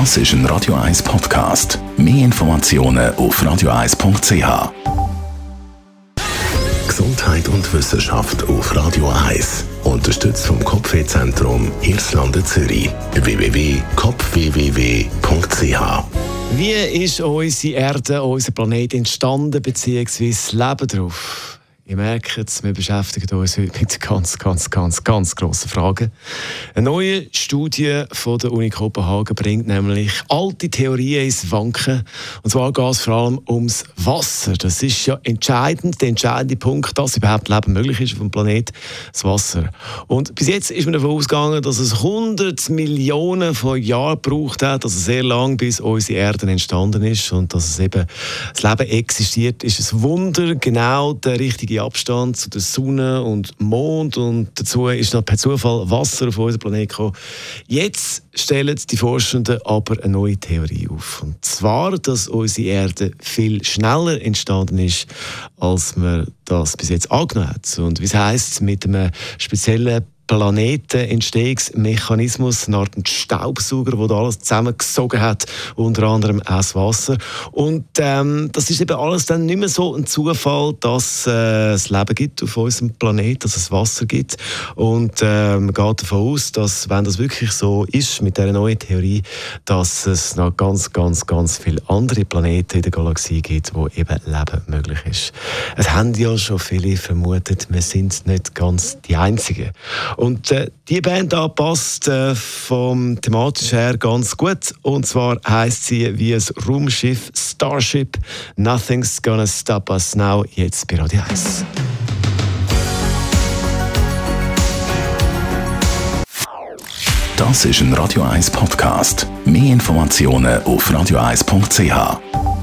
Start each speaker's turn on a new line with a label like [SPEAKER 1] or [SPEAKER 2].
[SPEAKER 1] Das ist ein Radio 1 Podcast. Mehr Informationen auf radio1.ch. Gesundheit und Wissenschaft auf Radio 1. Unterstützt vom Kopfwehzentrum Irlande Zürich. www.kopfwww.ch
[SPEAKER 2] Wie ist unsere Erde, unser Planet entstanden, beziehungsweise Leben drauf? Ihr merkt es, wir beschäftigen uns heute mit ganz, ganz, ganz, ganz grossen Fragen. Eine neue Studie von der Uni Kopenhagen bringt nämlich alte Theorien ins Wanken. Und zwar geht es vor allem ums Wasser. Das ist ja entscheidend, der entscheidende Punkt, dass überhaupt Leben möglich ist auf dem Planet, das Wasser. Und bis jetzt ist man davon ausgegangen, dass es 100 Millionen von Jahren gebraucht hat, also sehr lang, bis unsere Erde entstanden ist und dass es eben das Leben existiert, ist ein Wunder, genau der richtige richtige Abstand zu der Sonne und Mond und dazu ist noch per Zufall Wasser auf unserem Planeten gekommen. Jetzt stellen die Forschenden aber eine neue Theorie auf. Und zwar, dass unsere Erde viel schneller entstanden ist, als man das bis jetzt angenommen hat. Und wie es mit einem speziellen Planetenentstehungsmechanismus, eine Art Staubsauger, der alles zusammengesogen hat, unter anderem auch das Wasser. Und ähm, das ist eben alles dann nicht mehr so ein Zufall, dass äh, es Leben gibt auf unserem Planeten, dass es Wasser gibt. Und äh, man geht davon aus, dass, wenn das wirklich so ist, mit dieser neuen Theorie, dass es noch ganz, ganz, ganz viele andere Planeten in der Galaxie gibt, wo eben Leben möglich ist. Es haben ja schon viele vermutet, wir sind nicht ganz die Einzigen. Und äh, die Band da passt äh, vom thematisch her ganz gut. Und zwar heißt sie wie ein Raumschiff Starship. Nothing's gonna stop us now. Jetzt bei Radio 1.
[SPEAKER 1] Das ist ein Radio 1 Podcast. Mehr Informationen auf radio1.ch.